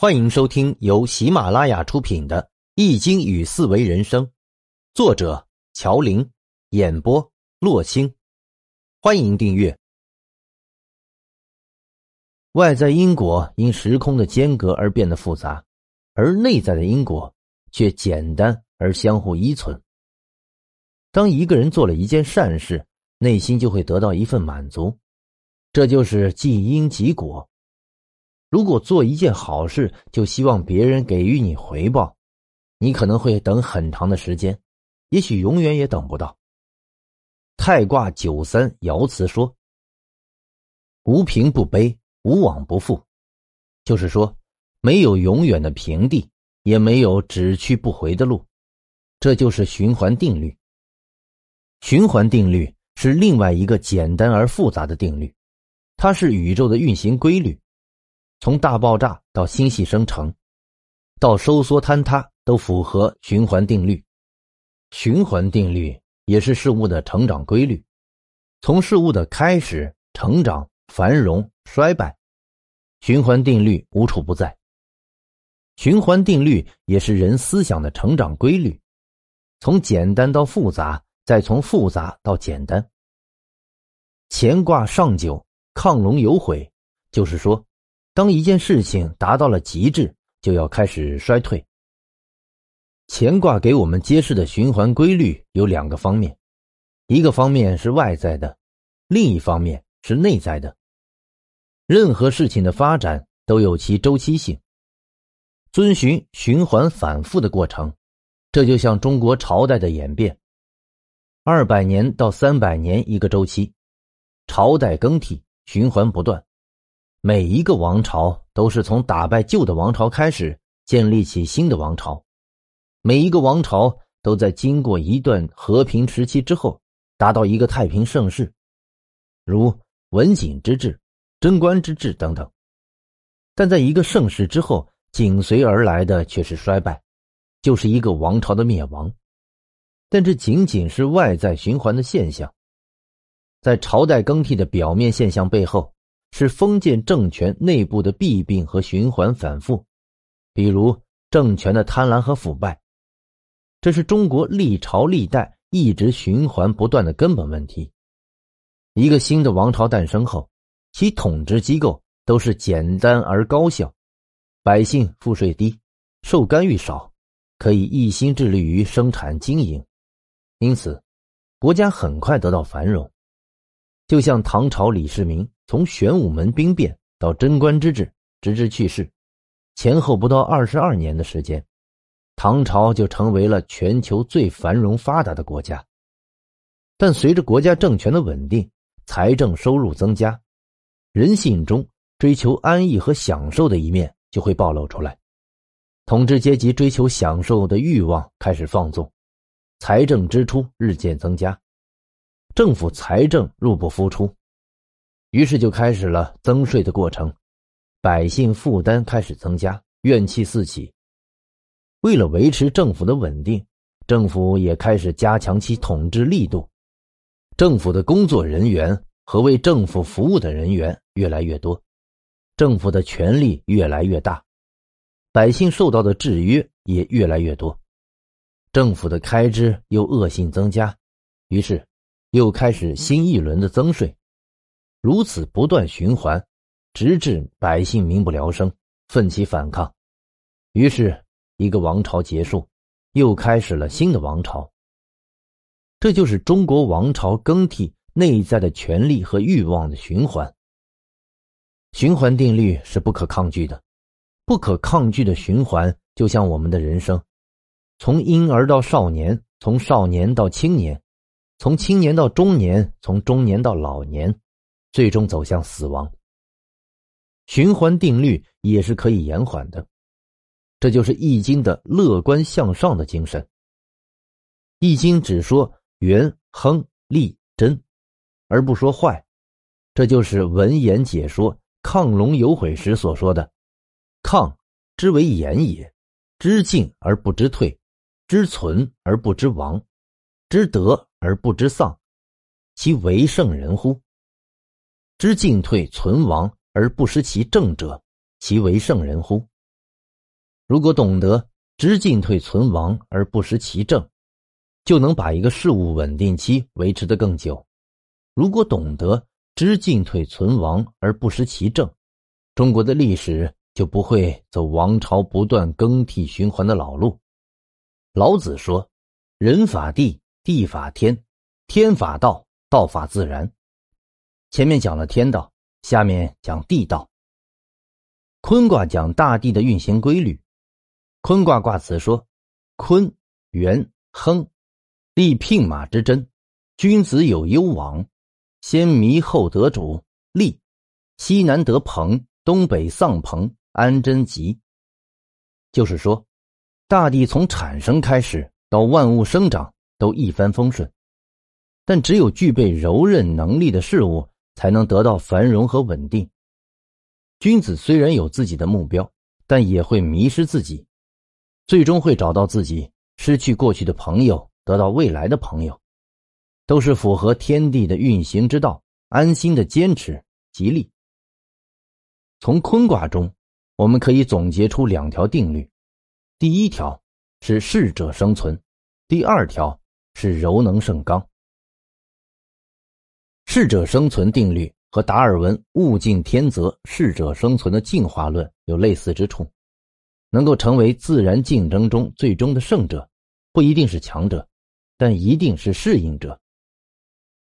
欢迎收听由喜马拉雅出品的《易经与四维人生》，作者乔林，演播洛青。欢迎订阅。外在因果因时空的间隔而变得复杂，而内在的因果却简单而相互依存。当一个人做了一件善事，内心就会得到一份满足，这就是即因即果。如果做一件好事，就希望别人给予你回报，你可能会等很长的时间，也许永远也等不到。太卦九三爻辞说：“无平不卑，无往不复。”就是说，没有永远的平地，也没有只去不回的路，这就是循环定律。循环定律是另外一个简单而复杂的定律，它是宇宙的运行规律。从大爆炸到星系生成，到收缩坍塌，都符合循环定律。循环定律也是事物的成长规律。从事物的开始、成长、繁荣、衰败，循环定律无处不在。循环定律也是人思想的成长规律。从简单到复杂，再从复杂到简单。乾卦上九，亢龙有悔，就是说。当一件事情达到了极致，就要开始衰退。乾卦给我们揭示的循环规律有两个方面，一个方面是外在的，另一方面是内在的。任何事情的发展都有其周期性，遵循循环反复的过程。这就像中国朝代的演变，二百年到三百年一个周期，朝代更替，循环不断。每一个王朝都是从打败旧的王朝开始建立起新的王朝，每一个王朝都在经过一段和平时期之后达到一个太平盛世，如文景之治、贞观之治等等。但在一个盛世之后，紧随而来的却是衰败，就是一个王朝的灭亡。但这仅仅是外在循环的现象，在朝代更替的表面现象背后。是封建政权内部的弊病和循环反复，比如政权的贪婪和腐败，这是中国历朝历代一直循环不断的根本问题。一个新的王朝诞生后，其统治机构都是简单而高效，百姓赋税低，受干预少，可以一心致力于生产经营，因此国家很快得到繁荣。就像唐朝李世民。从玄武门兵变到贞观之治，直至去世，前后不到二十二年的时间，唐朝就成为了全球最繁荣发达的国家。但随着国家政权的稳定，财政收入增加，人性中追求安逸和享受的一面就会暴露出来，统治阶级追求享受的欲望开始放纵，财政支出日渐增加，政府财政入不敷出。于是就开始了增税的过程，百姓负担开始增加，怨气四起。为了维持政府的稳定，政府也开始加强其统治力度。政府的工作人员和为政府服务的人员越来越多，政府的权力越来越大，百姓受到的制约也越来越多，政府的开支又恶性增加，于是又开始新一轮的增税。如此不断循环，直至百姓民不聊生，奋起反抗。于是，一个王朝结束，又开始了新的王朝。这就是中国王朝更替内在的权力和欲望的循环。循环定律是不可抗拒的，不可抗拒的循环就像我们的人生：从婴儿到少年，从少年到青年，从青年到中年，从中年到老年。最终走向死亡。循环定律也是可以延缓的，这就是《易经》的乐观向上的精神。《易经》只说元、亨、利、贞，而不说坏，这就是文言解说亢龙有悔时所说的：“亢之为言也，知进而不知退，知存而不知亡，知得而不知丧，其为圣人乎？”知进退存亡而不失其正者，其为圣人乎？如果懂得知进退存亡而不失其正，就能把一个事物稳定期维持的更久。如果懂得知进退存亡而不失其正，中国的历史就不会走王朝不断更替循环的老路。老子说：“人法地，地法天，天法道，道法自然。”前面讲了天道，下面讲地道。坤卦讲大地的运行规律。坤卦卦辞说：“坤，元，亨，立牝马之贞。君子有攸往，先迷后得主。利，西南得朋，东北丧朋，安贞吉。”就是说，大地从产生开始到万物生长都一帆风顺，但只有具备柔韧能力的事物。才能得到繁荣和稳定。君子虽然有自己的目标，但也会迷失自己，最终会找到自己，失去过去的朋友，得到未来的朋友，都是符合天地的运行之道，安心的坚持，吉利。从坤卦中，我们可以总结出两条定律：第一条是适者生存，第二条是柔能胜刚。适者生存定律和达尔文“物竞天择，适者生存”的进化论有类似之处。能够成为自然竞争中最终的胜者，不一定是强者，但一定是适应者。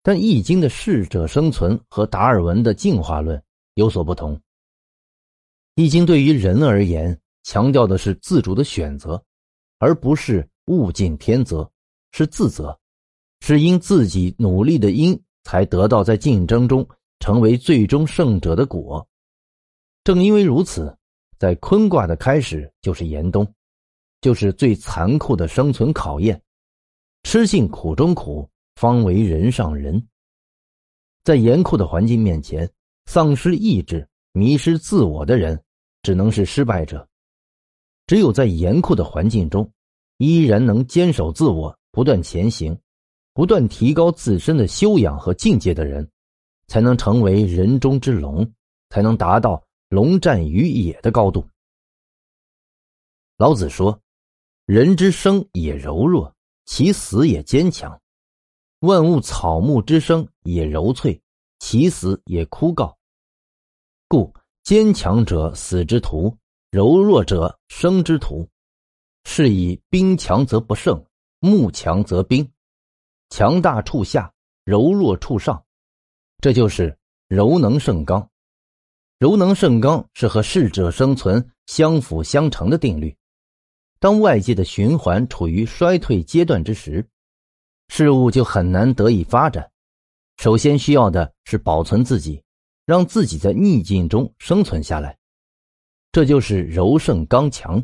但《易经》的适者生存和达尔文的进化论有所不同。《易经》对于人而言，强调的是自主的选择，而不是物竞天择，是自责，是因自己努力的因。才得到在竞争中成为最终胜者的果。正因为如此，在坤卦的开始就是严冬，就是最残酷的生存考验。吃尽苦中苦，方为人上人。在严酷的环境面前，丧失意志、迷失自我的人，只能是失败者。只有在严酷的环境中，依然能坚守自我，不断前行。不断提高自身的修养和境界的人，才能成为人中之龙，才能达到龙战于野的高度。老子说：“人之生也柔弱，其死也坚强；万物草木之生也柔脆，其死也枯槁。故坚强者死之徒，柔弱者生之徒。是以兵强则不胜，木强则兵。”强大处下，柔弱处上，这就是柔能胜刚。柔能胜刚是和适者生存相辅相成的定律。当外界的循环处于衰退阶段之时，事物就很难得以发展。首先需要的是保存自己，让自己在逆境中生存下来。这就是柔胜刚强。